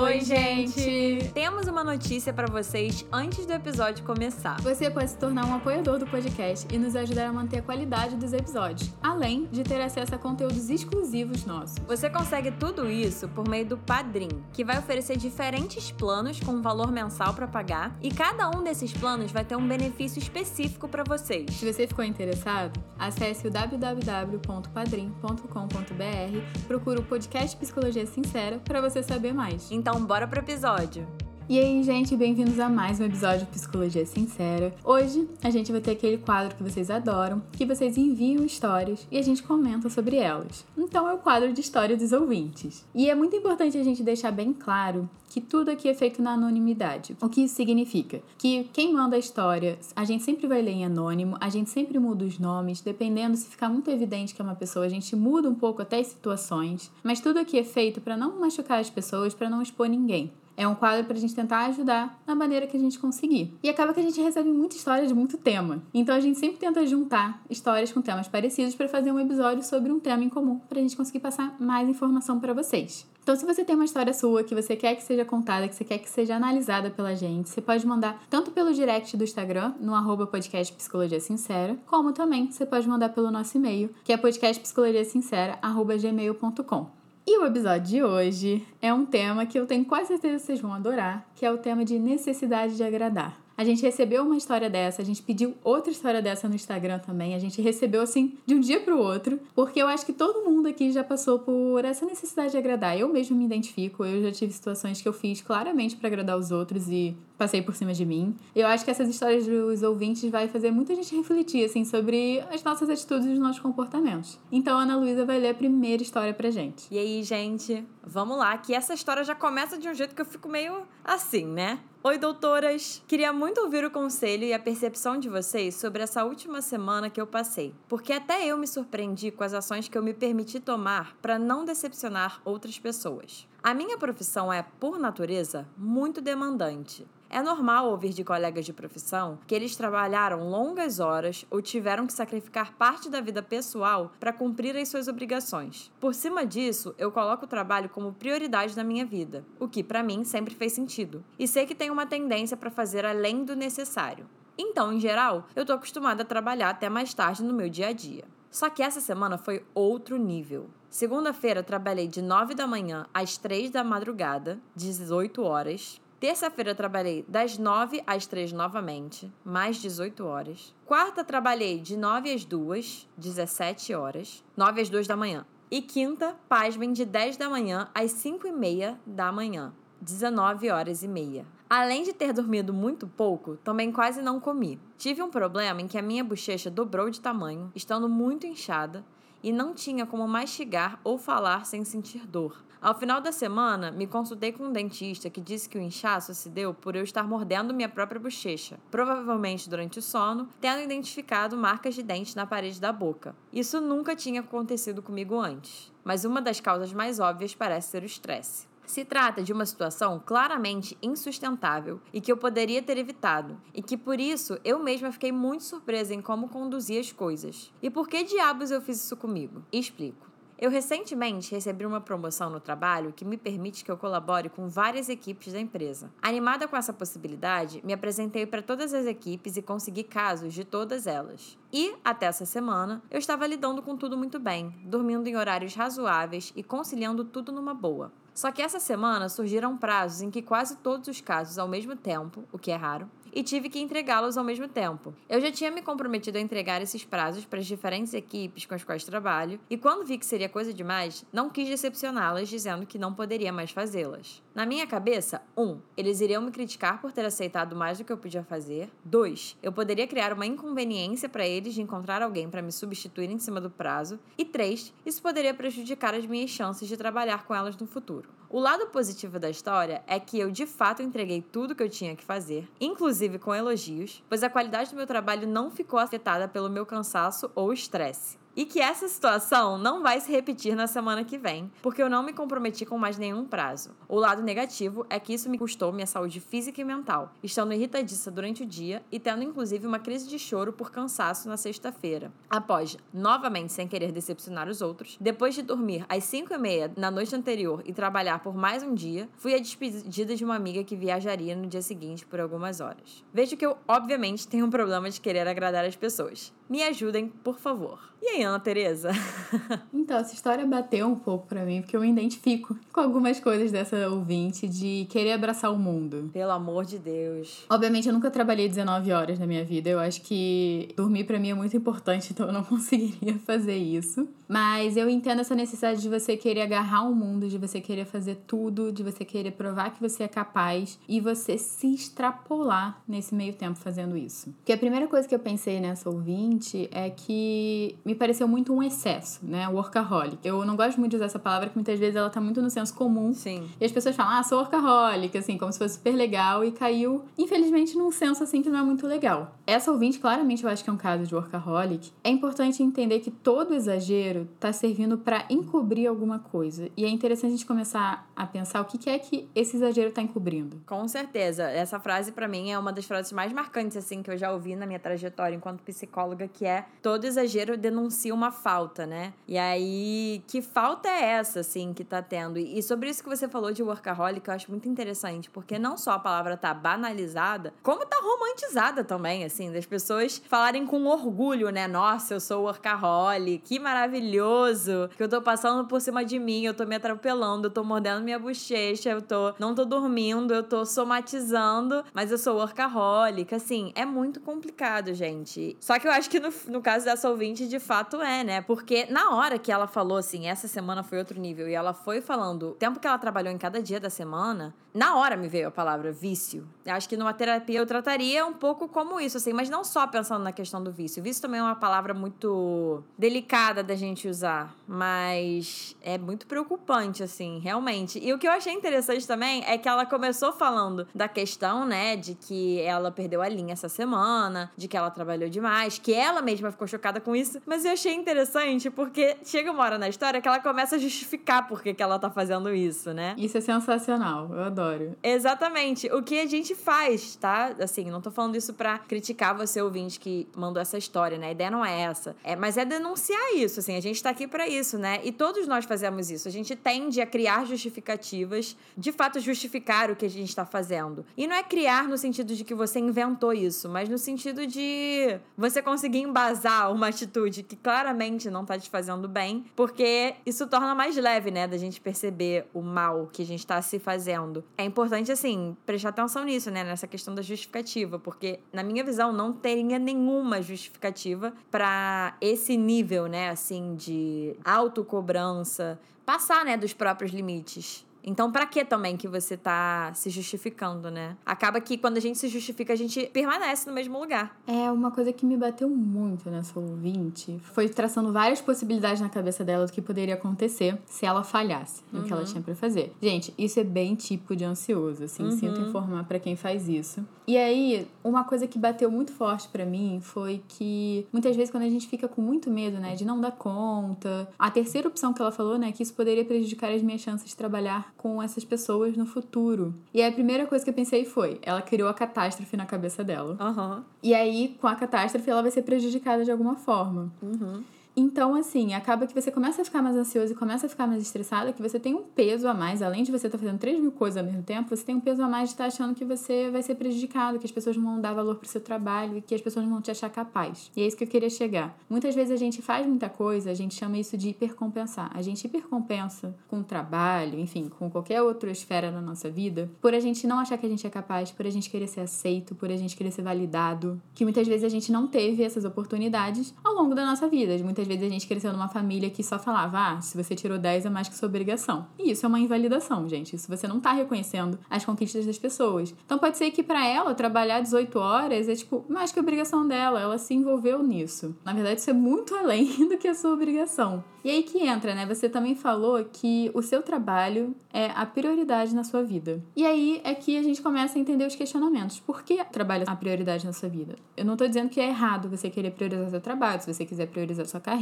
Oi, gente! Temos uma notícia para vocês antes do episódio começar. Você pode se tornar um apoiador do podcast e nos ajudar a manter a qualidade dos episódios, além de ter acesso a conteúdos exclusivos nossos. Você consegue tudo isso por meio do Padrim, que vai oferecer diferentes planos com um valor mensal para pagar, e cada um desses planos vai ter um benefício específico para vocês. Se você ficou interessado, acesse o www.padrim.com.br, procure o podcast Psicologia Sincera para você saber mais. Então, bora pro episódio. E aí, gente, bem-vindos a mais um episódio de Psicologia Sincera. Hoje a gente vai ter aquele quadro que vocês adoram, que vocês enviam histórias e a gente comenta sobre elas. Então é o quadro de história dos ouvintes. E é muito importante a gente deixar bem claro que tudo aqui é feito na anonimidade. O que isso significa? Que quem manda a história, a gente sempre vai ler em anônimo, a gente sempre muda os nomes, dependendo se ficar muito evidente que é uma pessoa, a gente muda um pouco até as situações, mas tudo aqui é feito para não machucar as pessoas, para não expor ninguém. É um quadro pra gente tentar ajudar na maneira que a gente conseguir. E acaba que a gente recebe muita história de muito tema. Então a gente sempre tenta juntar histórias com temas parecidos para fazer um episódio sobre um tema em comum, pra gente conseguir passar mais informação para vocês. Então, se você tem uma história sua que você quer que seja contada, que você quer que seja analisada pela gente, você pode mandar tanto pelo direct do Instagram, no arroba podcast Psicologia Sincera, como também você pode mandar pelo nosso e-mail, que é podcastpsicologiasincera.gmail.com. E o episódio de hoje é um tema que eu tenho quase certeza que vocês vão adorar, que é o tema de necessidade de agradar. A gente recebeu uma história dessa, a gente pediu outra história dessa no Instagram também, a gente recebeu assim de um dia pro outro, porque eu acho que todo mundo aqui já passou por essa necessidade de agradar. Eu mesmo me identifico, eu já tive situações que eu fiz claramente para agradar os outros e passei por cima de mim. Eu acho que essas histórias dos ouvintes vai fazer muita gente refletir assim sobre as nossas atitudes e os nossos comportamentos. Então a Ana Luísa vai ler a primeira história pra gente. E aí, gente, vamos lá, que essa história já começa de um jeito que eu fico meio assim, né? Oi, doutoras! Queria muito ouvir o conselho e a percepção de vocês sobre essa última semana que eu passei, porque até eu me surpreendi com as ações que eu me permiti tomar para não decepcionar outras pessoas. A minha profissão é, por natureza, muito demandante. É normal ouvir de colegas de profissão que eles trabalharam longas horas ou tiveram que sacrificar parte da vida pessoal para cumprir as suas obrigações. Por cima disso, eu coloco o trabalho como prioridade na minha vida, o que para mim sempre fez sentido. E sei que tenho uma tendência para fazer além do necessário. Então, em geral, eu tô acostumada a trabalhar até mais tarde no meu dia a dia. Só que essa semana foi outro nível. Segunda-feira trabalhei de 9 da manhã às 3 da madrugada, 18 horas. Terça-feira trabalhei das 9 às 3 novamente, mais 18 horas. Quarta trabalhei de 9 às 2, 17 horas, 9 às 2 da manhã. E quinta, pasmem, de 10 da manhã às 5 e meia da manhã, 19 horas e meia. Além de ter dormido muito pouco, também quase não comi. Tive um problema em que a minha bochecha dobrou de tamanho, estando muito inchada, e não tinha como mastigar ou falar sem sentir dor. Ao final da semana, me consultei com um dentista que disse que o inchaço se deu por eu estar mordendo minha própria bochecha, provavelmente durante o sono, tendo identificado marcas de dente na parede da boca. Isso nunca tinha acontecido comigo antes, mas uma das causas mais óbvias parece ser o estresse. Se trata de uma situação claramente insustentável e que eu poderia ter evitado, e que por isso eu mesma fiquei muito surpresa em como conduzia as coisas. E por que diabos eu fiz isso comigo? Explico. Eu recentemente recebi uma promoção no trabalho que me permite que eu colabore com várias equipes da empresa. Animada com essa possibilidade, me apresentei para todas as equipes e consegui casos de todas elas. E, até essa semana, eu estava lidando com tudo muito bem, dormindo em horários razoáveis e conciliando tudo numa boa. Só que essa semana surgiram prazos em que quase todos os casos ao mesmo tempo, o que é raro, e tive que entregá-los ao mesmo tempo. Eu já tinha me comprometido a entregar esses prazos para as diferentes equipes com as quais trabalho, e quando vi que seria coisa demais, não quis decepcioná-las dizendo que não poderia mais fazê-las. Na minha cabeça, 1. Um, eles iriam me criticar por ter aceitado mais do que eu podia fazer. 2. Eu poderia criar uma inconveniência para eles de encontrar alguém para me substituir em cima do prazo. E 3. Isso poderia prejudicar as minhas chances de trabalhar com elas no futuro. O lado positivo da história é que eu de fato entreguei tudo que eu tinha que fazer, inclusive com elogios, pois a qualidade do meu trabalho não ficou afetada pelo meu cansaço ou estresse. E que essa situação não vai se repetir na semana que vem, porque eu não me comprometi com mais nenhum prazo. O lado negativo é que isso me custou minha saúde física e mental, estando irritadiça durante o dia e tendo inclusive uma crise de choro por cansaço na sexta-feira. Após, novamente sem querer decepcionar os outros, depois de dormir às 5 e meia na noite anterior e trabalhar por mais um dia, fui à despedida de uma amiga que viajaria no dia seguinte por algumas horas. Vejo que eu, obviamente, tenho um problema de querer agradar as pessoas. Me ajudem, por favor. E aí, Ana Tereza? então, essa história bateu um pouco para mim, porque eu me identifico com algumas coisas dessa ouvinte de querer abraçar o mundo. Pelo amor de Deus. Obviamente, eu nunca trabalhei 19 horas na minha vida. Eu acho que dormir para mim é muito importante, então eu não conseguiria fazer isso. Mas eu entendo essa necessidade de você querer agarrar o mundo, de você querer fazer tudo, de você querer provar que você é capaz e você se extrapolar nesse meio tempo fazendo isso. Porque a primeira coisa que eu pensei nessa ouvinte é que me pareceu muito um excesso, né? Workaholic. Eu não gosto muito de usar essa palavra, que muitas vezes ela tá muito no senso comum. Sim. E as pessoas falam, ah, sou workaholic, assim, como se fosse super legal, e caiu, infelizmente, num senso assim que não é muito legal. Essa ouvinte, claramente, eu acho que é um caso de workaholic. É importante entender que todo exagero tá servindo para encobrir alguma coisa. E é interessante a gente começar a pensar o que é que esse exagero tá encobrindo. Com certeza. Essa frase, para mim, é uma das frases mais marcantes, assim, que eu já ouvi na minha trajetória enquanto psicóloga que é todo exagero denuncia uma falta, né? E aí, que falta é essa, assim, que tá tendo? E sobre isso que você falou de workaholic, eu acho muito interessante, porque não só a palavra tá banalizada, como tá romantizada também, assim, das pessoas falarem com orgulho, né? Nossa, eu sou workaholic, que maravilhoso, que eu tô passando por cima de mim, eu tô me atropelando, eu tô mordendo minha bochecha, eu tô não tô dormindo, eu tô somatizando, mas eu sou workaholic, assim, é muito complicado, gente. Só que eu acho que no, no caso dessa ouvinte, de fato é, né? Porque na hora que ela falou assim, essa semana foi outro nível, e ela foi falando o tempo que ela trabalhou em cada dia da semana, na hora me veio a palavra vício. Eu acho que numa terapia eu trataria um pouco como isso, assim, mas não só pensando na questão do vício. Vício também é uma palavra muito delicada da gente usar, mas é muito preocupante, assim, realmente. E o que eu achei interessante também é que ela começou falando da questão, né, de que ela perdeu a linha essa semana, de que ela trabalhou demais, que ela mesma ficou chocada com isso, mas eu achei interessante porque chega uma hora na história que ela começa a justificar por que, que ela tá fazendo isso, né? Isso é sensacional, eu adoro. Exatamente. O que a gente faz, tá? Assim, não tô falando isso pra criticar você, ouvinte, que mandou essa história, né? A ideia não é essa. É, mas é denunciar isso, assim. A gente tá aqui para isso, né? E todos nós fazemos isso. A gente tende a criar justificativas, de fato justificar o que a gente tá fazendo. E não é criar no sentido de que você inventou isso, mas no sentido de você conseguir embasar uma atitude que claramente não tá te fazendo bem, porque isso torna mais leve, né, da gente perceber o mal que a gente tá se fazendo. É importante, assim, prestar atenção nisso, né, nessa questão da justificativa, porque, na minha visão, não teria nenhuma justificativa para esse nível, né, assim, de autocobrança, passar, né, dos próprios limites. Então, para que também que você tá se justificando, né? Acaba que quando a gente se justifica, a gente permanece no mesmo lugar. É, uma coisa que me bateu muito nessa ouvinte foi traçando várias possibilidades na cabeça dela do que poderia acontecer se ela falhasse no uhum. que ela uhum. tinha para fazer. Gente, isso é bem tipo de ansioso, assim, uhum. sinto informar para quem faz isso. E aí, uma coisa que bateu muito forte para mim foi que muitas vezes quando a gente fica com muito medo, né, de não dar conta, a terceira opção que ela falou, né, que isso poderia prejudicar as minhas chances de trabalhar com essas pessoas no futuro. E aí a primeira coisa que eu pensei foi: ela criou a catástrofe na cabeça dela. Uhum. E aí, com a catástrofe, ela vai ser prejudicada de alguma forma. Uhum. Então, assim, acaba que você começa a ficar mais ansioso e começa a ficar mais estressado, que você tem um peso a mais, além de você estar tá fazendo 3 mil coisas ao mesmo tempo, você tem um peso a mais de estar tá achando que você vai ser prejudicado, que as pessoas não vão dar valor pro seu trabalho e que as pessoas não vão te achar capaz. E é isso que eu queria chegar. Muitas vezes a gente faz muita coisa, a gente chama isso de hipercompensar. A gente hipercompensa com o trabalho, enfim, com qualquer outra esfera da nossa vida, por a gente não achar que a gente é capaz, por a gente querer ser aceito, por a gente querer ser validado, que muitas vezes a gente não teve essas oportunidades ao longo da nossa vida. Muitas vezes a gente cresceu numa família que só falava, ah, se você tirou 10 é mais que sua obrigação. E isso é uma invalidação, gente. Isso você não tá reconhecendo as conquistas das pessoas. Então pode ser que para ela trabalhar 18 horas é tipo mais que obrigação dela, ela se envolveu nisso. Na verdade, isso é muito além do que a sua obrigação. E aí que entra, né? Você também falou que o seu trabalho é a prioridade na sua vida. E aí é que a gente começa a entender os questionamentos. Por que trabalho é a prioridade na sua vida? Eu não tô dizendo que é errado você querer priorizar seu trabalho, se você quiser priorizar sua carreira,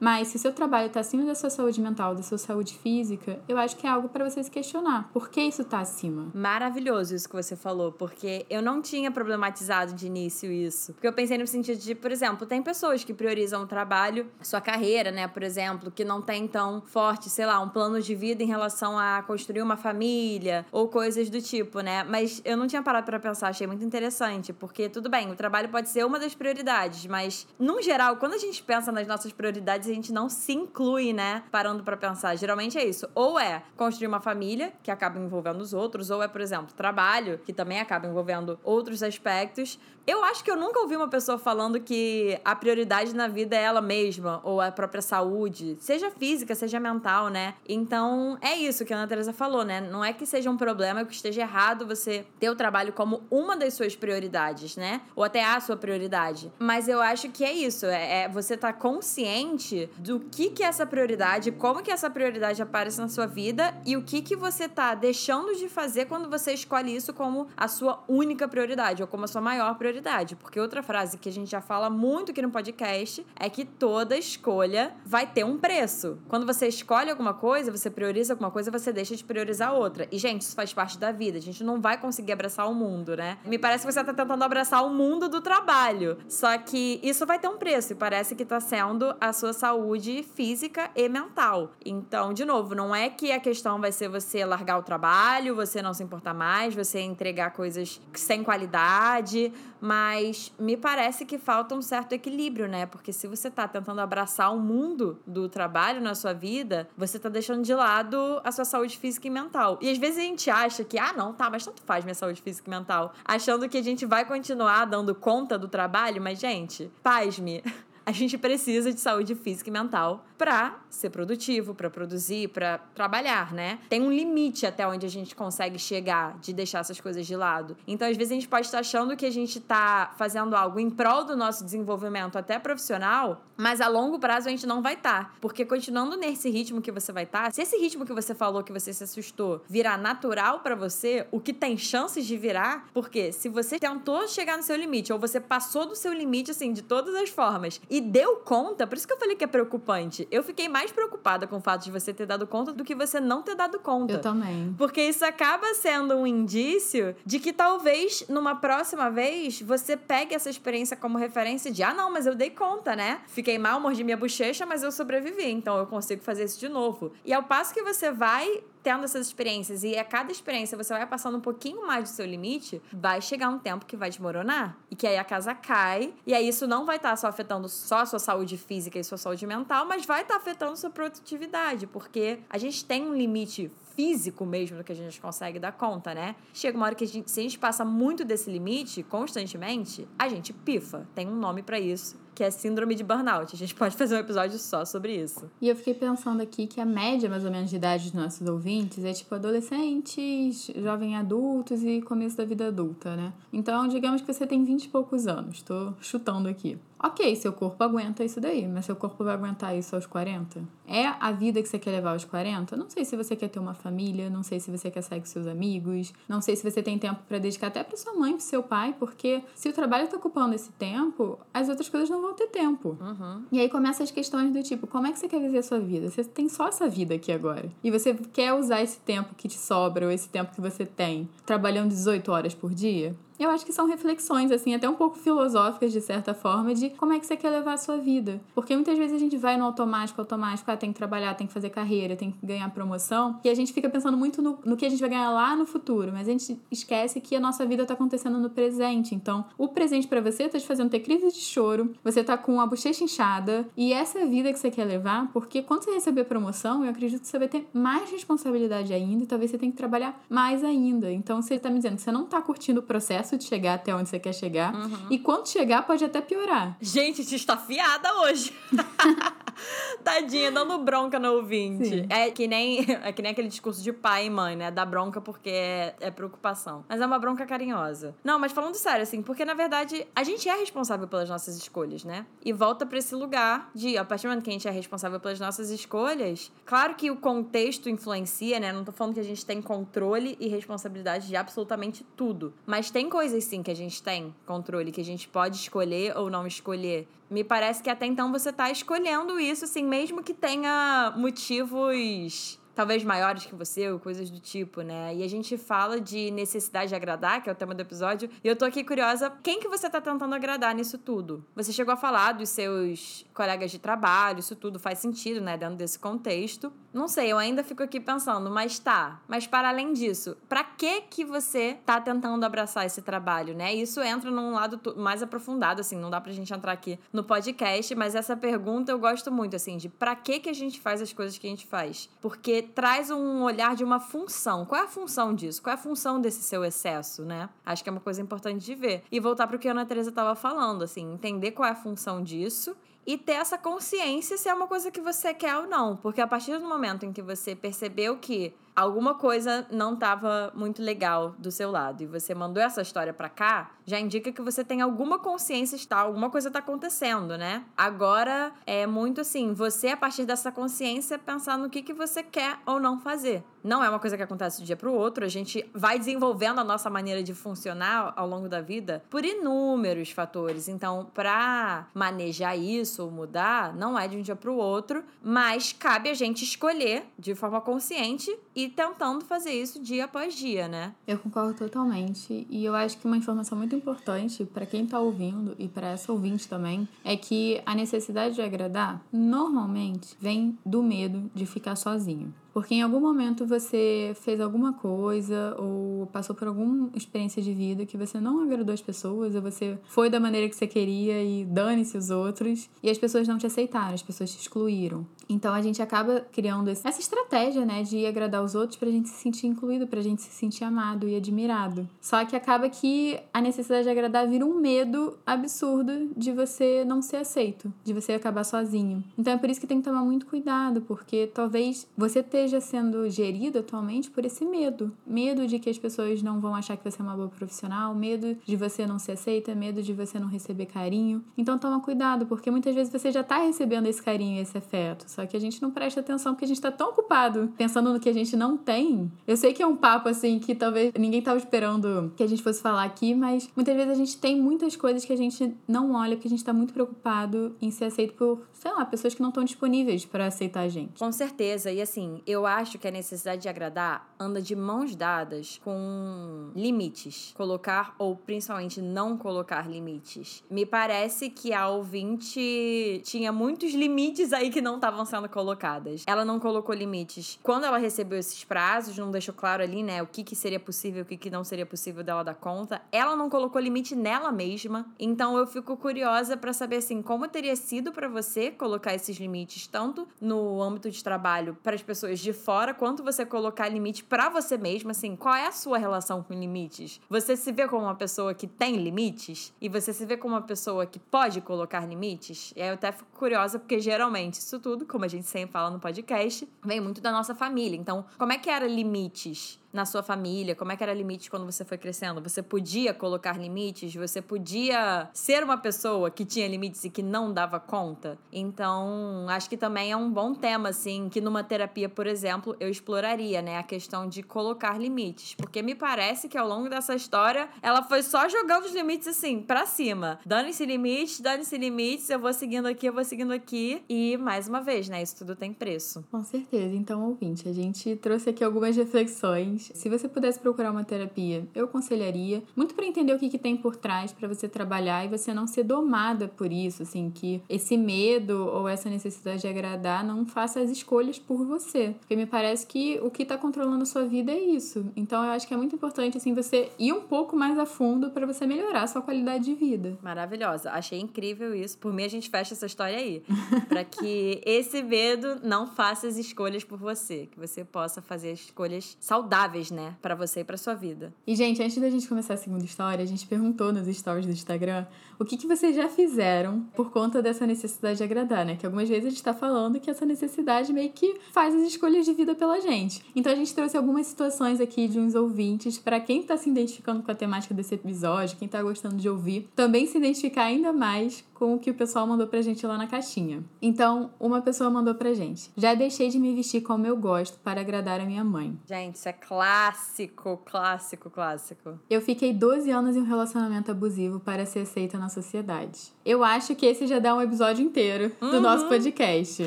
mas se seu trabalho tá acima da sua saúde mental, da sua saúde física, eu acho que é algo para você se questionar. Por que isso tá acima? Maravilhoso isso que você falou, porque eu não tinha problematizado de início isso. Porque eu pensei no sentido de, por exemplo, tem pessoas que priorizam o trabalho, sua carreira, né, por exemplo, que não tem tão forte, sei lá, um plano de vida em relação a construir uma família ou coisas do tipo, né? Mas eu não tinha parado para pensar, achei muito interessante, porque tudo bem, o trabalho pode ser uma das prioridades, mas no geral, quando a gente pensa nas nossas prioridades, a gente não se inclui, né, parando para pensar. Geralmente é isso, ou é construir uma família, que acaba envolvendo os outros, ou é, por exemplo, trabalho, que também acaba envolvendo outros aspectos. Eu acho que eu nunca ouvi uma pessoa falando que a prioridade na vida é ela mesma, ou a própria saúde, seja física, seja mental, né? Então, é isso que a Ana Teresa falou, né? Não é que seja um problema, que esteja errado você ter o trabalho como uma das suas prioridades, né? Ou até a sua prioridade. Mas eu acho que é isso, é, é você tá consciente do que que é essa prioridade, como que essa prioridade aparece na sua vida e o que que você tá deixando de fazer quando você escolhe isso como a sua única prioridade ou como a sua maior prioridade. Porque outra frase que a gente já fala muito aqui no podcast é que toda escolha vai ter um preço. Quando você escolhe alguma coisa, você prioriza alguma coisa, você deixa de priorizar outra. E, gente, isso faz parte da vida. A gente não vai conseguir abraçar o mundo, né? Me parece que você tá tentando abraçar o mundo do trabalho. Só que isso vai ter um preço e parece que tá sendo a sua saúde física e mental. Então, de novo, não é que a questão vai ser você largar o trabalho, você não se importar mais, você entregar coisas sem qualidade, mas me parece que falta um certo equilíbrio, né? Porque se você tá tentando abraçar o mundo do trabalho na sua vida, você tá deixando de lado a sua saúde física e mental. E às vezes a gente acha que, ah, não, tá, mas tanto faz minha saúde física e mental. Achando que a gente vai continuar dando conta do trabalho, mas, gente, paz-me. a gente precisa de saúde física e mental para ser produtivo, para produzir, para trabalhar, né? Tem um limite até onde a gente consegue chegar de deixar essas coisas de lado. Então, às vezes a gente pode estar achando que a gente está fazendo algo em prol do nosso desenvolvimento até profissional, mas a longo prazo a gente não vai estar, porque continuando nesse ritmo que você vai estar, se esse ritmo que você falou que você se assustou virar natural para você, o que tem chances de virar, porque se você tentou chegar no seu limite ou você passou do seu limite assim de todas as formas e deu conta, por isso que eu falei que é preocupante. Eu fiquei mais preocupada com o fato de você ter dado conta do que você não ter dado conta. Eu também. Porque isso acaba sendo um indício de que talvez numa próxima vez você pegue essa experiência como referência de, ah, não, mas eu dei conta, né? Fiquei mal, mordi minha bochecha, mas eu sobrevivi, então eu consigo fazer isso de novo. E ao passo que você vai tendo essas experiências e a cada experiência você vai passando um pouquinho mais do seu limite, vai chegar um tempo que vai desmoronar. E que aí a casa cai. E aí isso não vai estar tá só afetando só a sua saúde física e sua saúde mental, mas vai estar tá afetando sua produtividade. Porque a gente tem um limite físico mesmo do que a gente consegue dar conta, né? Chega uma hora que a gente, se a gente passa muito desse limite constantemente, a gente pifa. Tem um nome para isso que é síndrome de burnout. A gente pode fazer um episódio só sobre isso. E eu fiquei pensando aqui que a média, mais ou menos, de idade dos nossos ouvintes é tipo adolescentes, jovem adultos e começo da vida adulta, né? Então, digamos que você tem 20 e poucos anos. Tô chutando aqui. Ok, seu corpo aguenta isso daí, mas seu corpo vai aguentar isso aos 40? É a vida que você quer levar aos 40? Não sei se você quer ter uma família, não sei se você quer sair com seus amigos, não sei se você tem tempo para dedicar até para sua mãe, pro seu pai, porque se o trabalho tá ocupando esse tempo, as outras coisas não vão ter tempo. Uhum. E aí começam as questões do tipo, como é que você quer viver a sua vida? Você tem só essa vida aqui agora. E você quer usar esse tempo que te sobra ou esse tempo que você tem trabalhando 18 horas por dia? Eu acho que são reflexões, assim, até um pouco filosóficas, de certa forma, de como é que você quer levar a sua vida. Porque muitas vezes a gente vai no automático, automático, ah, tem que trabalhar, tem que fazer carreira, tem que ganhar promoção, e a gente fica pensando muito no, no que a gente vai ganhar lá no futuro, mas a gente esquece que a nossa vida tá acontecendo no presente. Então, o presente para você tá te fazendo ter crise de choro, você tá com a bochecha inchada, e essa é a vida que você quer levar, porque quando você receber promoção, eu acredito que você vai ter mais responsabilidade ainda, e talvez você tenha que trabalhar mais ainda. Então, você tá me dizendo que você não tá curtindo o processo processo de chegar até onde você quer chegar. Uhum. E quando chegar, pode até piorar. Gente, te está fiada hoje. Tadinha, dando bronca no ouvinte. Sim. É que, nem, é que nem aquele discurso de pai e mãe, né? Dá bronca porque é, é preocupação. Mas é uma bronca carinhosa. Não, mas falando sério, assim, porque na verdade a gente é responsável pelas nossas escolhas, né? E volta pra esse lugar de, a partir do momento que a gente é responsável pelas nossas escolhas, claro que o contexto influencia, né? Não tô falando que a gente tem controle e responsabilidade de absolutamente tudo. Mas tem coisas sim que a gente tem controle, que a gente pode escolher ou não escolher. Me parece que até então você tá escolhendo isso, assim, mesmo que tenha motivos talvez maiores que você ou coisas do tipo, né? E a gente fala de necessidade de agradar, que é o tema do episódio, e eu tô aqui curiosa, quem que você tá tentando agradar nisso tudo? Você chegou a falar dos seus colegas de trabalho, isso tudo faz sentido, né, dentro desse contexto. Não sei, eu ainda fico aqui pensando, mas tá, mas para além disso, para que que você tá tentando abraçar esse trabalho, né? Isso entra num lado mais aprofundado, assim, não dá pra gente entrar aqui no podcast, mas essa pergunta eu gosto muito, assim, de para que que a gente faz as coisas que a gente faz? Porque traz um olhar de uma função. Qual é a função disso? Qual é a função desse seu excesso, né? Acho que é uma coisa importante de ver. E voltar para o que a Ana Teresa estava falando, assim, entender qual é a função disso e ter essa consciência se é uma coisa que você quer ou não. Porque a partir do momento em que você percebeu que alguma coisa não estava muito legal do seu lado e você mandou essa história para cá, já indica que você tem alguma consciência está alguma coisa tá acontecendo, né? Agora é muito assim, você a partir dessa consciência pensar no que que você quer ou não fazer. Não é uma coisa que acontece de um dia para o outro, a gente vai desenvolvendo a nossa maneira de funcionar ao longo da vida por inúmeros fatores. Então, para manejar isso ou mudar, não é de um dia para o outro, mas cabe a gente escolher de forma consciente e tentando fazer isso dia após dia, né? Eu concordo totalmente. E eu acho que uma informação muito importante para quem está ouvindo e para essa ouvinte também é que a necessidade de agradar normalmente vem do medo de ficar sozinho. Porque em algum momento você fez alguma coisa ou passou por alguma experiência de vida que você não agradou as pessoas, ou você foi da maneira que você queria e dane-se os outros, e as pessoas não te aceitaram, as pessoas te excluíram. Então a gente acaba criando essa estratégia, né, de agradar os outros pra gente se sentir incluído, pra gente se sentir amado e admirado. Só que acaba que a necessidade de agradar vira um medo absurdo de você não ser aceito, de você acabar sozinho. Então é por isso que tem que tomar muito cuidado, porque talvez você ter esteja sendo gerido atualmente por esse medo. Medo de que as pessoas não vão achar que você é uma boa profissional, medo de você não ser aceita, medo de você não receber carinho. Então toma cuidado, porque muitas vezes você já está recebendo esse carinho e esse afeto, só que a gente não presta atenção porque a gente está tão ocupado pensando no que a gente não tem. Eu sei que é um papo assim que talvez ninguém estava esperando que a gente fosse falar aqui, mas muitas vezes a gente tem muitas coisas que a gente não olha porque a gente está muito preocupado em ser aceito por, sei lá, pessoas que não estão disponíveis para aceitar a gente. Com certeza. E assim, eu eu acho que a necessidade de agradar anda de mãos dadas com limites. Colocar ou principalmente não colocar limites. Me parece que a ouvinte tinha muitos limites aí que não estavam sendo colocadas. Ela não colocou limites. Quando ela recebeu esses prazos, não deixou claro ali, né, o que, que seria possível, o que, que não seria possível dela dar conta. Ela não colocou limite nela mesma. Então eu fico curiosa para saber assim, como teria sido para você colocar esses limites tanto no âmbito de trabalho para as pessoas de fora, quanto você colocar limite para você mesma, assim, qual é a sua relação com limites? Você se vê como uma pessoa que tem limites? E você se vê como uma pessoa que pode colocar limites? E aí eu até fico curiosa, porque geralmente isso tudo, como a gente sempre fala no podcast, vem muito da nossa família. Então, como é que era limites? Na sua família? Como é que era limite quando você foi crescendo? Você podia colocar limites? Você podia ser uma pessoa que tinha limites e que não dava conta? Então, acho que também é um bom tema, assim, que numa terapia, por exemplo, eu exploraria, né? A questão de colocar limites. Porque me parece que ao longo dessa história, ela foi só jogando os limites, assim, pra cima. Dane-se limites, dane-se limites, eu vou seguindo aqui, eu vou seguindo aqui. E, mais uma vez, né? Isso tudo tem preço. Com certeza. Então, ouvinte, a gente trouxe aqui algumas reflexões se você pudesse procurar uma terapia, eu aconselharia, muito para entender o que, que tem por trás para você trabalhar e você não ser domada por isso, assim, que esse medo ou essa necessidade de agradar não faça as escolhas por você. Porque me parece que o que está controlando a sua vida é isso. Então eu acho que é muito importante, assim, você ir um pouco mais a fundo para você melhorar a sua qualidade de vida. Maravilhosa. Achei incrível isso. Por mim, a gente fecha essa história aí. para que esse medo não faça as escolhas por você. Que você possa fazer escolhas saudáveis saudáveis, né, para você e para sua vida. E gente, antes da gente começar a segunda história, a gente perguntou nos stories do Instagram o que, que vocês já fizeram por conta dessa necessidade de agradar, né? Que algumas vezes a gente tá falando que essa necessidade meio que faz as escolhas de vida pela gente. Então a gente trouxe algumas situações aqui de uns ouvintes para quem tá se identificando com a temática desse episódio, quem tá gostando de ouvir, também se identificar ainda mais com o que o pessoal mandou pra gente lá na caixinha. Então, uma pessoa mandou pra gente: Já deixei de me vestir como eu gosto para agradar a minha mãe. Gente, isso é clássico, clássico, clássico. Eu fiquei 12 anos em um relacionamento abusivo para ser aceita na sociedade. Eu acho que esse já dá um episódio inteiro do Uhum. nosso podcast.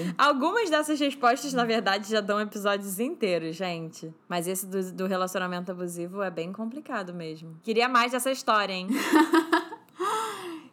Algumas dessas respostas, na verdade, já dão episódios inteiros, gente. Mas esse do, do relacionamento abusivo é bem complicado mesmo. Queria mais dessa história, hein?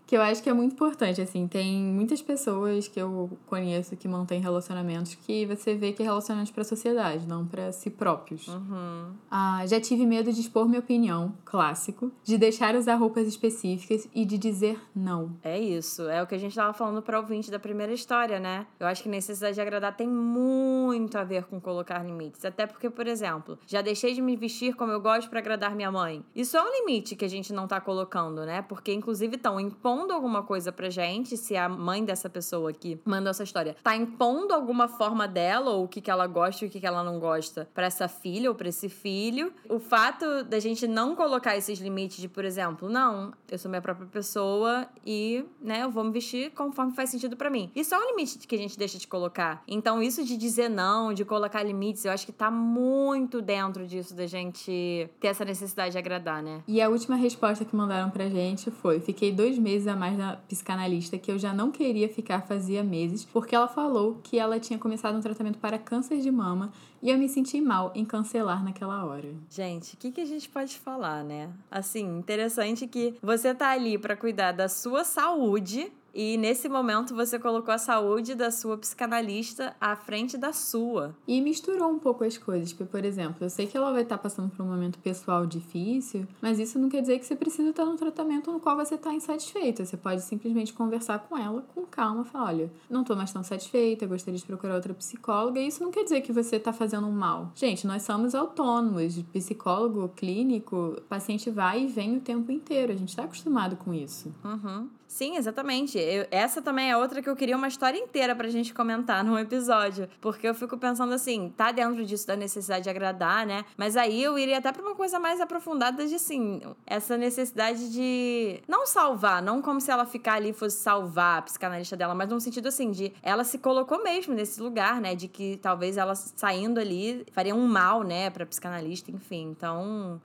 Que eu acho que é muito importante, assim. Tem muitas pessoas que eu conheço que mantêm relacionamentos que você vê que é relacionamentos pra sociedade, não pra si próprios. Uhum. Ah, já tive medo de expor minha opinião, clássico, de deixar usar roupas específicas e de dizer não. É isso. É o que a gente tava falando pra ouvinte da primeira história, né? Eu acho que necessidade de agradar tem muito a ver com colocar limites. Até porque, por exemplo, já deixei de me vestir como eu gosto pra agradar minha mãe. Isso é um limite que a gente não tá colocando, né? Porque, inclusive, estão impondo alguma coisa pra gente, se a mãe dessa pessoa aqui mandou essa história tá impondo alguma forma dela, ou o que, que ela gosta e o que, que ela não gosta pra essa filha ou pra esse filho. O fato da gente não colocar esses limites de, por exemplo, não, eu sou minha própria pessoa e, né, eu vou me vestir conforme faz sentido pra mim. Isso é um limite que a gente deixa de colocar. Então, isso de dizer não, de colocar limites, eu acho que tá muito dentro disso da gente ter essa necessidade de agradar, né? E a última resposta que mandaram pra gente foi: Fiquei dois meses a mais na psicanalista que eu já não queria ficar fazia meses, porque ela falou que ela tinha começado um tratamento para câncer de mama e eu me senti mal em cancelar naquela hora. Gente, o que, que a gente pode falar, né? Assim, interessante que você tá ali pra cuidar da sua saúde e nesse momento você colocou a saúde da sua psicanalista à frente da sua. E misturou um pouco as coisas, porque, por exemplo, eu sei que ela vai estar passando por um momento pessoal difícil, mas isso não quer dizer que você precisa estar num tratamento no qual você está insatisfeita. Você pode simplesmente conversar com ela com calma, falar, olha, não tô mais tão satisfeita, gostaria de procurar outra psicóloga, e isso não quer dizer que você tá fazendo um mal. Gente, nós somos autônomos, psicólogo, clínico, o paciente vai e vem o tempo inteiro, a gente tá acostumado com isso. Uhum. Sim, exatamente. Eu- essa também é outra que eu queria uma história inteira pra gente comentar num episódio. Porque eu fico pensando assim, tá dentro disso da necessidade de agradar, né? Mas aí eu iria até pra uma coisa mais aprofundada de assim, essa necessidade de não salvar, não como se ela ficar ali fosse salvar a psicanalista dela, mas num sentido assim, de ela se colocou mesmo nesse lugar, né? De que talvez ela saindo ali faria um mal, né, pra psicanalista, enfim. Então.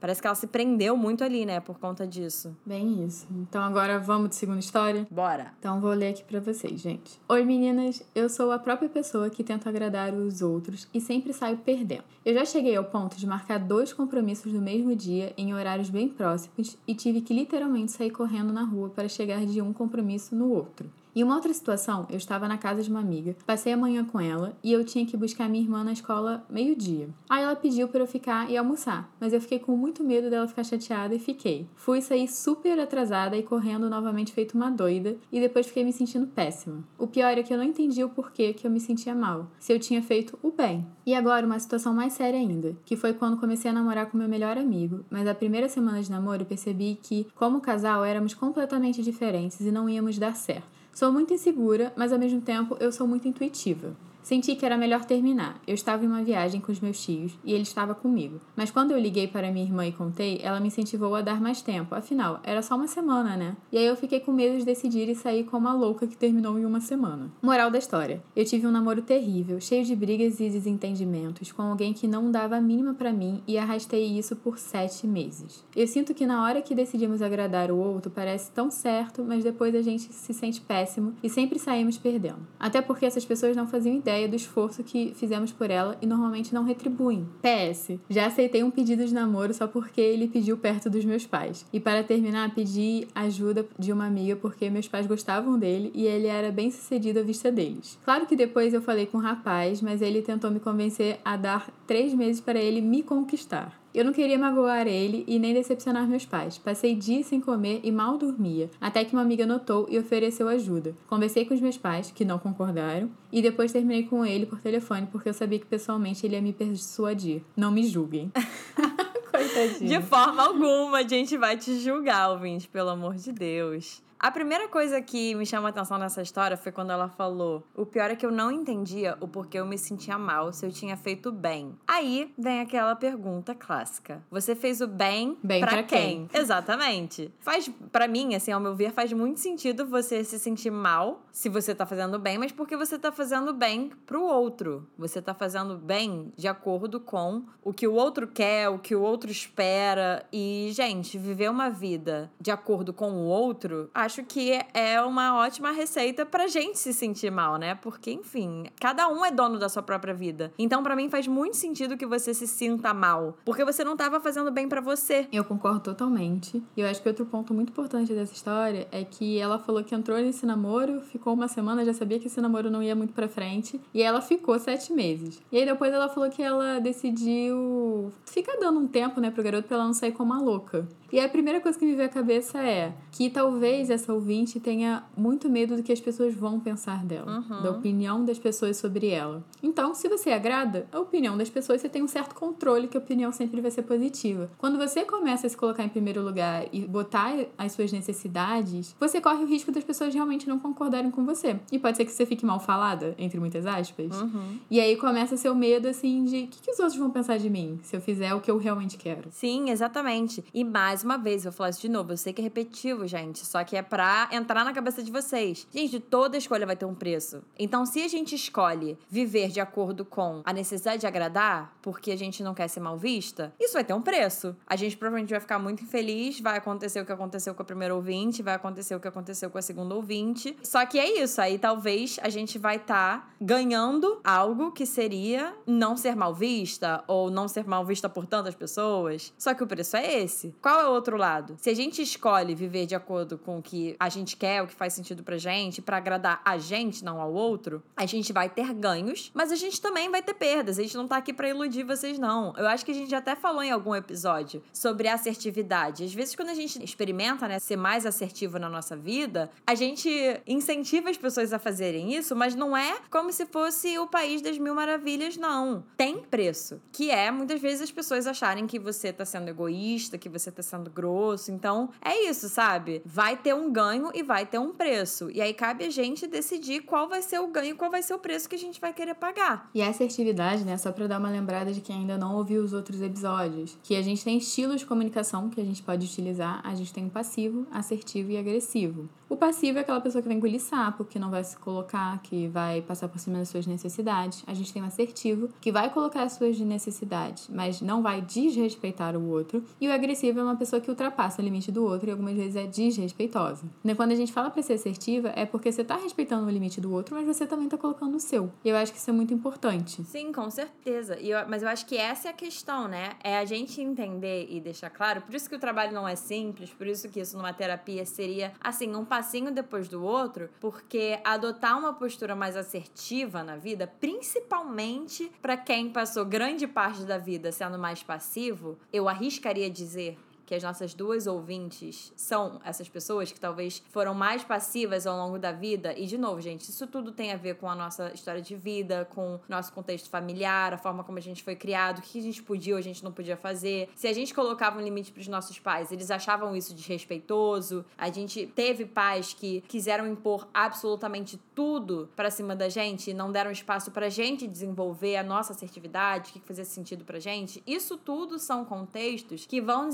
Parece que ela se prendeu muito ali, né, por conta disso. Bem isso. Então agora vamos de segunda história? Bora! Então vou ler aqui pra vocês, gente. Oi meninas, eu sou a própria pessoa que tenta agradar os outros e sempre saio perdendo. Eu já cheguei ao ponto de marcar dois compromissos no mesmo dia em horários bem próximos e tive que literalmente sair correndo na rua para chegar de um compromisso no outro. Em uma outra situação, eu estava na casa de uma amiga, passei a manhã com ela e eu tinha que buscar minha irmã na escola meio-dia. Aí ela pediu para eu ficar e almoçar, mas eu fiquei com muito medo dela ficar chateada e fiquei. Fui sair super atrasada e correndo novamente feito uma doida e depois fiquei me sentindo péssima. O pior é que eu não entendi o porquê que eu me sentia mal, se eu tinha feito o bem. E agora uma situação mais séria ainda, que foi quando comecei a namorar com meu melhor amigo, mas a primeira semana de namoro percebi que, como casal, éramos completamente diferentes e não íamos dar certo. Sou muito insegura, mas ao mesmo tempo eu sou muito intuitiva. Senti que era melhor terminar. Eu estava em uma viagem com os meus tios e ele estava comigo. Mas quando eu liguei para minha irmã e contei, ela me incentivou a dar mais tempo. Afinal, era só uma semana, né? E aí eu fiquei com medo de decidir e sair como a louca que terminou em uma semana. Moral da história: eu tive um namoro terrível, cheio de brigas e desentendimentos, com alguém que não dava a mínima para mim e arrastei isso por sete meses. Eu sinto que na hora que decidimos agradar o outro parece tão certo, mas depois a gente se sente péssimo e sempre saímos perdendo. Até porque essas pessoas não faziam ideia do esforço que fizemos por ela e normalmente não retribuem. PS, já aceitei um pedido de namoro só porque ele pediu perto dos meus pais. E para terminar, pedi ajuda de uma amiga porque meus pais gostavam dele e ele era bem sucedido à vista deles. Claro que depois eu falei com o rapaz, mas ele tentou me convencer a dar três meses para ele me conquistar. Eu não queria magoar ele e nem decepcionar meus pais. Passei dias sem comer e mal dormia, até que uma amiga notou e ofereceu ajuda. Conversei com os meus pais, que não concordaram, e depois terminei com ele por telefone porque eu sabia que pessoalmente ele ia me persuadir. Não me julguem. Coitadinho. De forma alguma a gente vai te julgar, ouvinte, pelo amor de Deus. A primeira coisa que me chama a atenção nessa história foi quando ela falou: o pior é que eu não entendia o porquê eu me sentia mal se eu tinha feito bem. Aí vem aquela pergunta clássica: você fez o bem, Bem pra pra quem? Exatamente. Faz, para mim, assim, ao meu ver, faz muito sentido você se sentir mal se você tá fazendo bem, mas porque você tá fazendo bem pro outro. Você tá fazendo bem de acordo com o que o outro quer, o que o outro espera. E, gente, viver uma vida de acordo com o outro, acho que é uma ótima receita pra gente se sentir mal, né? Porque, enfim, cada um é dono da sua própria vida. Então, pra mim, faz muito sentido que você se sinta mal, porque você não tava fazendo bem pra você. Eu concordo totalmente. E eu acho que outro ponto muito importante dessa história é que ela falou que entrou nesse namoro, ficou uma semana, já sabia que esse namoro não ia muito pra frente. E ela ficou sete meses. E aí depois ela falou que ela decidiu ficar dando um tempo, né, pro garoto pra ela não sair como uma louca. E a primeira coisa que me veio à cabeça é que talvez essa ouvinte tenha muito medo do que as pessoas vão pensar dela, Uhum. da opinião das pessoas sobre ela. Então, se você agrada a opinião das pessoas, você tem um certo controle que a opinião sempre vai ser positiva. Quando você começa a se colocar em primeiro lugar e botar as suas necessidades, você corre o risco das pessoas realmente não concordarem com você. E pode ser que você fique mal falada, entre muitas aspas. Uhum. E aí começa seu medo assim de o que, que os outros vão pensar de mim se eu fizer o que eu realmente quero. Sim, exatamente. E mais uma vez, vou falar isso de novo. Eu sei que é repetitivo, gente. Só que é pra entrar na cabeça de vocês. Gente, toda escolha vai ter um preço. Então, se a gente escolhe viver de acordo com a necessidade de agradar, porque a gente não quer ser mal vista, isso vai ter um preço. A gente provavelmente vai ficar muito infeliz, vai acontecer o que aconteceu com a primeira ouvinte, vai acontecer o que aconteceu com a segunda ouvinte. Só que é isso. Aí talvez a gente vai estar ganhando algo que seria não ser mal vista ou não ser mal vista por tantas pessoas. Só que o preço é esse. Qual é o outro lado? Se a gente escolhe viver de acordo com o que a gente quer, o que faz sentido pra gente, pra agradar a gente, não ao outro, a gente vai ter ganhos, mas a gente também vai ter perdas. A gente não tá aqui pra iludir vocês, não. Eu acho que a gente até falou em algum episódio sobre assertividade. Às vezes, quando a gente experimenta, né, ser mais assertivo na nossa vida, a gente incentiva as pessoas a fazerem isso, mas não é como se fosse o país das mil maravilhas, não. Tem preço, que é muitas vezes as pessoas acharem que você tá sendo egoísta, que você tá sendo grosso. Então, é isso, sabe? Vai ter um ganho e vai ter um preço. E aí cabe a gente decidir qual vai ser o ganho e qual vai ser o preço que a gente vai querer pagar. E a assertividade, né, só pra dar uma lembrada de quem ainda não ouviu os outros episódios, que a gente tem estilos de comunicação que a gente pode utilizar, a gente tem o passivo, assertivo e agressivo. O passivo é aquela pessoa que vai engolir sapo, que não vai se colocar, que vai passar por cima das suas necessidades. A gente tem o assertivo, que vai colocar as suas necessidades, mas não vai desrespeitar o outro. E o agressivo é uma pessoa que ultrapassa o limite do outro e algumas vezes é desrespeitosa. Né, Quando a gente fala pra ser assertiva, é porque você tá respeitando o limite do outro, mas você também tá colocando o seu. E eu acho que isso é muito importante. Sim, com certeza. E eu- mas eu acho que essa é a questão, né? É a gente entender e deixar claro. Por isso que o trabalho não é simples, por isso que isso numa terapia seria, assim, um passinho depois do outro, porque adotar uma postura mais assertiva na vida, principalmente pra quem passou grande parte da vida sendo mais passivo, eu arriscaria dizer que as nossas duas ouvintes são essas pessoas que talvez foram mais passivas ao longo da vida. E, de novo, gente, isso tudo tem a ver com a nossa história de vida, com nosso contexto familiar, a forma como a gente foi criado, o que a gente podia ou a gente não podia fazer. Se a gente colocava um limite para os nossos pais, eles achavam isso desrespeitoso. A gente teve pais que quiseram impor absolutamente tudo para cima da gente não deram espaço pra gente desenvolver a nossa assertividade, o que fazia sentido pra gente. Isso tudo são contextos que vão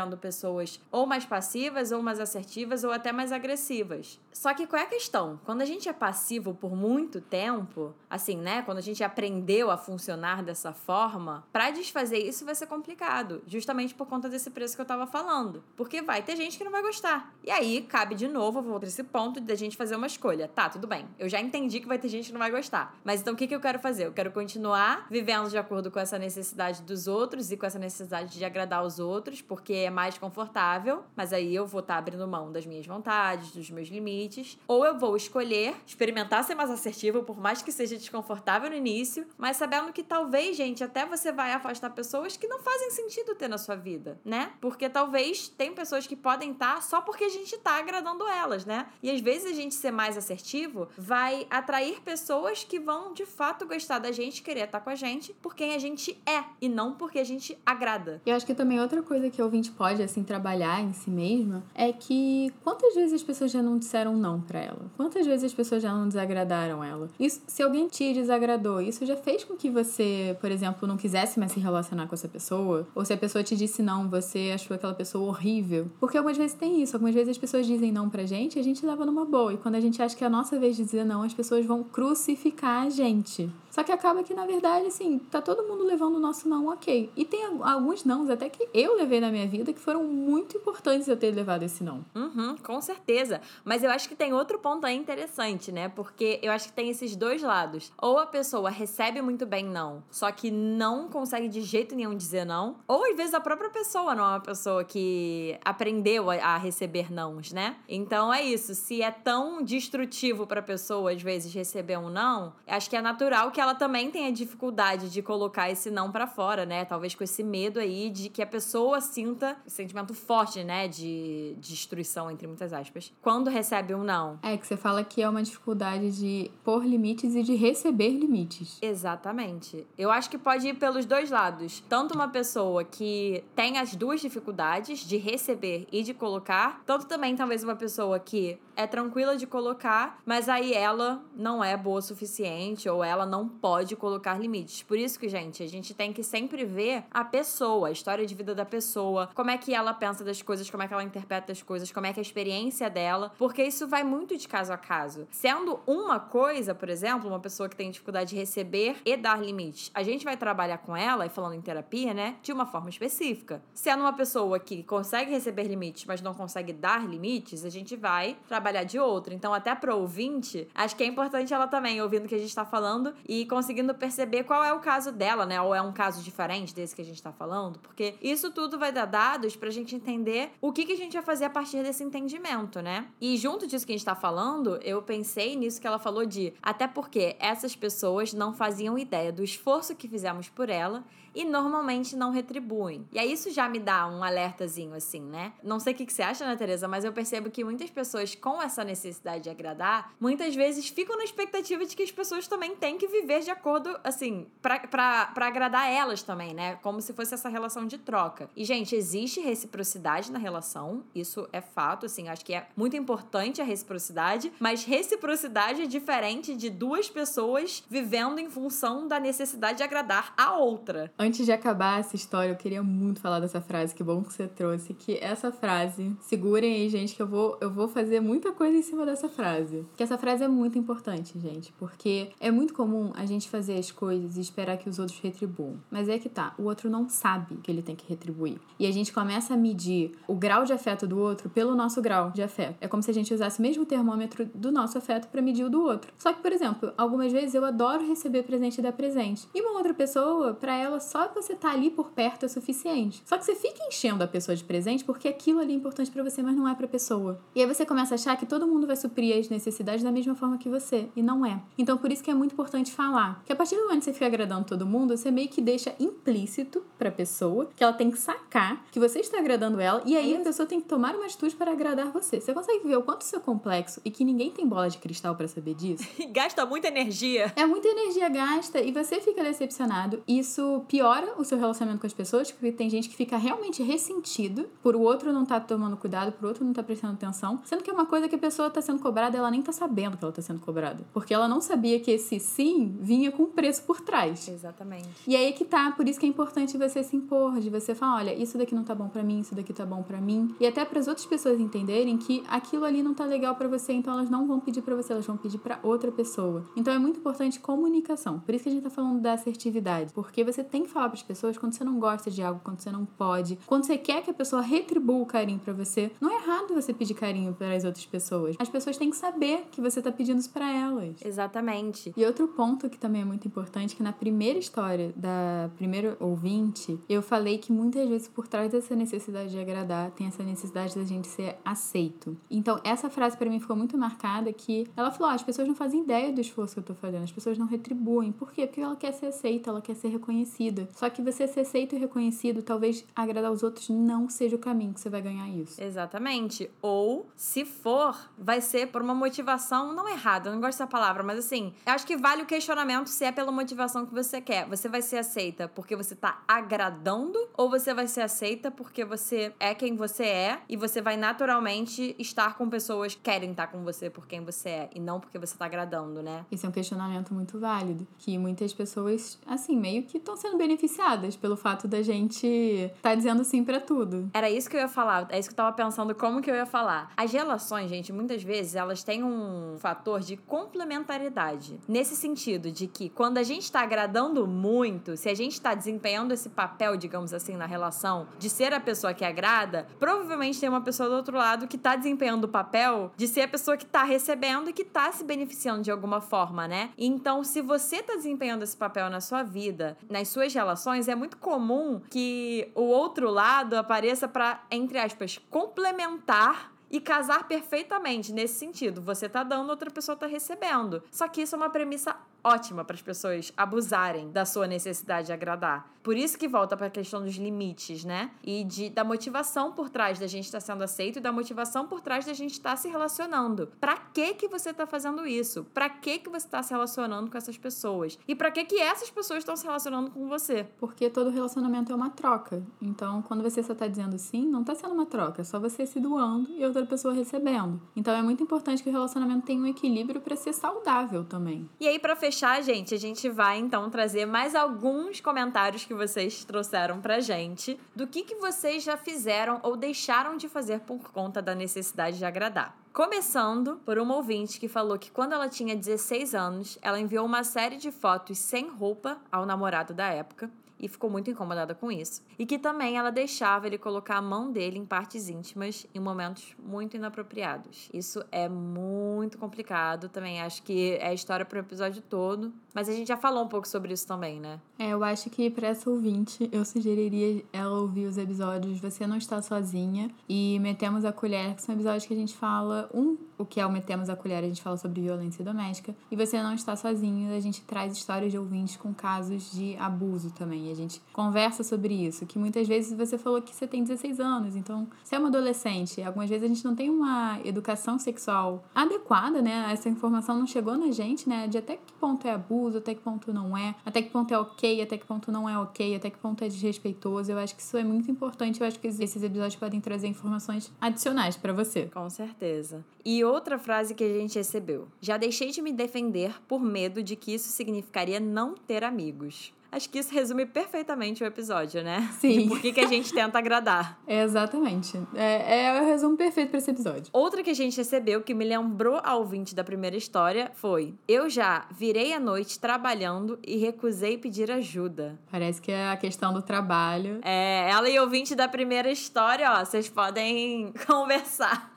desenvolvendo pessoas ou mais passivas, ou mais assertivas, ou até mais agressivas. Só que qual é a questão? Quando a gente é passivo por muito tempo, assim, né? Quando a gente aprendeu a funcionar dessa forma, pra desfazer isso vai ser complicado. Justamente por conta desse preço que eu tava falando. Porque vai ter gente que não vai gostar. E aí, cabe de novo, vou esse ponto da gente fazer uma escolha. Tá, tudo bem. Eu já entendi que vai ter gente que não vai gostar. Mas então o que, que eu quero fazer? Eu quero continuar vivendo de acordo com essa necessidade dos outros e com essa necessidade de agradar os outros, porque é é mais confortável, mas aí eu vou estar tá abrindo mão das minhas vontades, dos meus limites, ou eu vou escolher experimentar ser mais assertivo, por mais que seja desconfortável no início, mas sabendo que talvez, gente, até você vai afastar pessoas que não fazem sentido ter na sua vida, né? Porque talvez tem pessoas que podem estar só porque a gente tá agradando elas, né? E às vezes a gente ser mais assertivo vai atrair pessoas que vão de fato gostar da gente, querer estar com a gente por quem a gente é e não porque a gente agrada. Eu acho que também outra coisa que o ouvinte pode assim trabalhar em si mesma é que quantas vezes as pessoas já não disseram não para ela? Quantas vezes as pessoas já não desagradaram ela? Isso, se alguém te desagradou, isso já fez com que você, por exemplo, não quisesse mais se relacionar com essa pessoa? Ou se a pessoa te disse não, você achou aquela pessoa horrível? Porque algumas vezes tem isso, algumas vezes as pessoas dizem não pra gente e a gente leva numa boa. E quando a gente acha que é a nossa vez de dizer não, as pessoas vão crucificar a gente. Só que acaba que, na verdade, assim, tá todo mundo levando o nosso não ok. E tem alguns nãos até que eu levei na minha vida que foram muito importantes eu ter levado esse não. Uhum, com certeza. Mas eu acho que tem outro ponto aí interessante, né? Porque eu acho que tem esses dois lados. Ou a pessoa recebe muito bem não, só que não consegue de jeito nenhum dizer não. Ou às vezes a própria pessoa não é uma pessoa que aprendeu a, a receber nãos, né? Então é isso. Se é tão destrutivo pra pessoa, às vezes, receber um não, acho que é natural que que ela também tem a dificuldade de colocar esse não para fora, né? Talvez com esse medo aí de que a pessoa sinta esse sentimento forte, né? De destruição, entre muitas aspas, quando recebe um não. É, que você fala que é uma dificuldade de pôr limites e de receber limites. Exatamente. Eu acho que pode ir pelos dois lados. Tanto uma pessoa que tem as duas dificuldades de receber e de colocar, tanto também talvez uma pessoa que é tranquila de colocar, mas aí ela não é boa o suficiente ou ela não pode colocar limites. Por isso que, gente, a gente tem que sempre ver a pessoa, a história de vida da pessoa, como é que ela pensa das coisas, como é que ela interpreta as coisas, como é que é a experiência dela, porque isso vai muito de caso a caso. Sendo uma coisa, por exemplo, uma pessoa que tem dificuldade de receber e dar limites, a gente vai trabalhar com ela, e falando em terapia, né, de uma forma específica. Sendo uma pessoa que consegue receber limites, mas não consegue dar limites, a gente vai trabalhar de outra. Então, até para ouvinte, acho que é importante ela também, ouvindo o que a gente está falando e conseguindo perceber qual é o caso dela, né? Ou é um caso diferente desse que a gente está falando, porque isso tudo vai dar dados para a gente entender o que, que a gente vai fazer a partir desse entendimento, né? E junto disso que a gente está falando, eu pensei nisso que ela falou de até porque essas pessoas não faziam ideia do esforço que fizemos por ela e normalmente não retribuem. E aí isso já me dá um alertazinho assim, né? Não sei o que, você acha, Ana Teresa, mas eu percebo que muitas pessoas com essa necessidade de agradar, muitas vezes ficam na expectativa de que as pessoas também têm que viver de acordo, assim, para agradar elas também, né? Como se fosse essa relação de troca. E, gente, existe reciprocidade na relação, isso é fato, assim, acho que é muito importante a reciprocidade, mas reciprocidade é diferente de duas pessoas vivendo em função da necessidade de agradar a outra. Antes de acabar essa história, eu queria muito falar dessa frase, que bom que você trouxe, que essa frase, segurem aí, gente, que eu vou, eu vou fazer muita coisa em cima dessa frase. Que essa frase é muito importante, gente, porque é muito comum a gente fazer as coisas e esperar que os outros retribuam. Mas é que tá, o outro não sabe que ele tem que retribuir. E a gente começa a medir o grau de afeto do outro pelo nosso grau de afeto. É como se a gente usasse o mesmo termômetro do nosso afeto para medir o do outro. Só que, por exemplo, algumas vezes eu adoro receber presente e dar presente. E uma outra pessoa, para ela, só você tá ali por perto é suficiente. Só que você fica enchendo a pessoa de presente porque aquilo ali é importante para você, mas não é pra pessoa. E aí você começa a achar que todo mundo vai suprir as necessidades da mesma forma que você, e não é. Então por isso que é muito importante falar. Que a partir do momento que você fica agradando todo mundo, você meio que deixa implícito pra pessoa que ela tem que sacar que você está agradando ela, e aí a pessoa tem que tomar uma atitude para agradar você. Você consegue ver o quanto isso é complexo e que ninguém tem bola de cristal para saber disso? Gasta muita energia. É muita energia gasta e você fica decepcionado. Isso piora o seu relacionamento com as pessoas, porque tem gente que fica realmente ressentido por o outro não estar tá tomando cuidado, por o outro não estar tá prestando atenção, sendo que é uma coisa que a pessoa está sendo cobrada, ela nem está sabendo que ela está sendo cobrada, porque ela não sabia que esse sim vinha com preço por trás. Exatamente. E aí que tá, por isso que é importante você se impor, de você falar, olha, isso daqui não tá bom para mim, isso daqui tá bom para mim, e até para as outras pessoas entenderem que aquilo ali não tá legal para você, então elas não vão pedir para você, elas vão pedir para outra pessoa. Então é muito importante comunicação. Por isso que a gente tá falando da assertividade, porque você tem que falar para as pessoas quando você não gosta de algo, quando você não pode, quando você quer que a pessoa retribua o carinho para você. Não é errado você pedir carinho para as outras pessoas. As pessoas têm que saber que você tá pedindo isso para elas. Exatamente. E outro ponto que também é muito importante que na primeira história da primeira ouvinte, eu falei que muitas vezes por trás dessa necessidade de agradar tem essa necessidade da gente ser aceito. Então, essa frase para mim ficou muito marcada que ela falou: ah, as pessoas não fazem ideia do esforço que eu tô fazendo, as pessoas não retribuem. Por quê? Porque ela quer ser aceita, ela quer ser reconhecida. Só que você ser aceito e reconhecido, talvez agradar os outros não seja o caminho que você vai ganhar isso. Exatamente. Ou, se for, vai ser por uma motivação não errada, eu não gosto dessa palavra, mas assim, eu acho que vale o questionamento se é pela motivação que você quer. Você vai ser aceita porque você tá agradando ou você vai ser aceita porque você é quem você é e você vai naturalmente estar com pessoas que querem estar com você por quem você é e não porque você tá agradando, né? Esse é um questionamento muito válido, que muitas pessoas, assim, meio que estão sendo beneficiadas pelo fato da gente tá dizendo sim para tudo. Era isso que eu ia falar, é isso que eu tava pensando como que eu ia falar. As relações, gente, muitas vezes elas têm um fator de complementaridade. Nesse sentido de que quando a gente tá agradando muito, se a gente tá desempenhando esse papel, digamos assim, na relação, de ser a pessoa que agrada, provavelmente tem uma pessoa do outro lado que tá desempenhando o papel de ser a pessoa que tá recebendo e que tá se beneficiando de alguma forma, né? Então, se você tá desempenhando esse papel na sua vida, nas suas relações, é muito comum que o outro lado apareça para, entre aspas, complementar e casar perfeitamente nesse sentido. Você tá dando, outra pessoa tá recebendo. Só que isso é uma premissa ótima para as pessoas abusarem da sua necessidade de agradar. Por isso que volta para a questão dos limites, né? E de, da motivação por trás da gente estar tá sendo aceito e da motivação por trás da gente estar tá se relacionando. Para que que você está fazendo isso? Para que que você está se relacionando com essas pessoas? E para que que essas pessoas estão se relacionando com você? Porque todo relacionamento é uma troca. Então, quando você só está dizendo sim, não está sendo uma troca, é só você se doando e outra pessoa recebendo. Então, é muito importante que o relacionamento tenha um equilíbrio para ser saudável também. E aí para fechar, gente, a gente vai então trazer mais alguns comentários que vocês trouxeram pra gente do que, que vocês já fizeram ou deixaram de fazer por conta da necessidade de agradar. Começando por uma ouvinte que falou que quando ela tinha 16 anos, ela enviou uma série de fotos sem roupa ao namorado da época e ficou muito incomodada com isso. E que também ela deixava ele colocar a mão dele em partes íntimas em momentos muito inapropriados. Isso é muito complicado também. Acho que é história para o episódio todo. Mas a gente já falou um pouco sobre isso também, né? É, eu acho que para essa ouvinte eu sugeriria ela ouvir os episódios Você Não Está Sozinha e Metemos a Colher, que são episódios que a gente fala. Um, o que é o Metemos a Colher, a gente fala sobre violência doméstica. E Você Não Está Sozinho, a gente traz histórias de ouvintes com casos de abuso também a gente conversa sobre isso, que muitas vezes você falou que você tem 16 anos, então você é uma adolescente, algumas vezes a gente não tem uma educação sexual adequada, né? Essa informação não chegou na gente, né? De até que ponto é abuso, até que ponto não é, até que ponto é ok, até que ponto não é ok, até que ponto é desrespeitoso. Eu acho que isso é muito importante, eu acho que esses episódios podem trazer informações adicionais para você. Com certeza. E outra frase que a gente recebeu: Já deixei de me defender por medo de que isso significaria não ter amigos. Acho que isso resume perfeitamente o episódio, né? Sim. De por que, que a gente tenta agradar. É, exatamente. É, é o resumo perfeito para esse episódio. Outra que a gente recebeu que me lembrou ao ouvinte da primeira história foi: Eu já virei a noite trabalhando e recusei pedir ajuda. Parece que é a questão do trabalho. É, ela e o ouvinte da primeira história, ó, vocês podem conversar.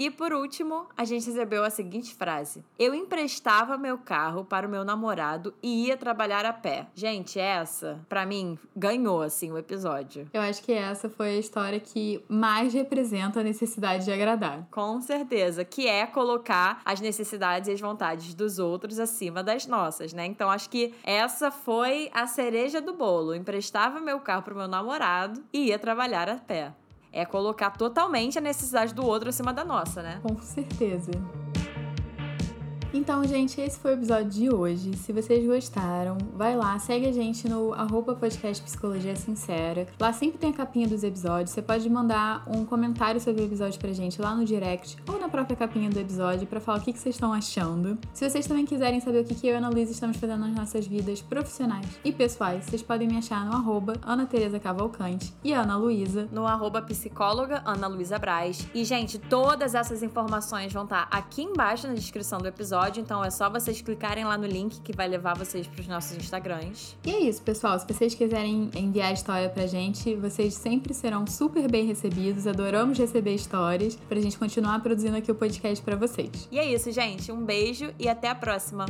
E por último, a gente recebeu a seguinte frase: Eu emprestava meu carro para o meu namorado e ia trabalhar a pé. Gente, essa, para mim, ganhou assim o episódio. Eu acho que essa foi a história que mais representa a necessidade de agradar. Com certeza, que é colocar as necessidades e as vontades dos outros acima das nossas, né? Então acho que essa foi a cereja do bolo. Eu emprestava meu carro para o meu namorado e ia trabalhar a pé é colocar totalmente a necessidade do outro acima da nossa, né? Com certeza. Então, gente, esse foi o episódio de hoje. Se vocês gostaram, vai lá, segue a gente no arroba podcast Psicologia Sincera. Lá sempre tem a capinha dos episódios. Você pode mandar um comentário sobre o episódio pra gente lá no direct ou na própria capinha do episódio para falar o que, vocês estão achando. Se vocês também quiserem saber o que, eu e Ana Luísa estamos fazendo nas nossas vidas profissionais e pessoais, vocês podem me achar no arroba Ana Tereza Cavalcante e Ana Luísa. No arroba psicóloga Ana Luísa Braz. E, gente, todas essas informações vão estar aqui embaixo na descrição do episódio episódio, então é só vocês clicarem lá no link que vai levar vocês para os nossos Instagrams. E é isso, pessoal. Se vocês quiserem enviar história pra gente, vocês sempre serão super bem recebidos. Adoramos receber histórias pra gente continuar produzindo aqui o podcast para vocês. E é isso, gente. Um beijo e até a próxima.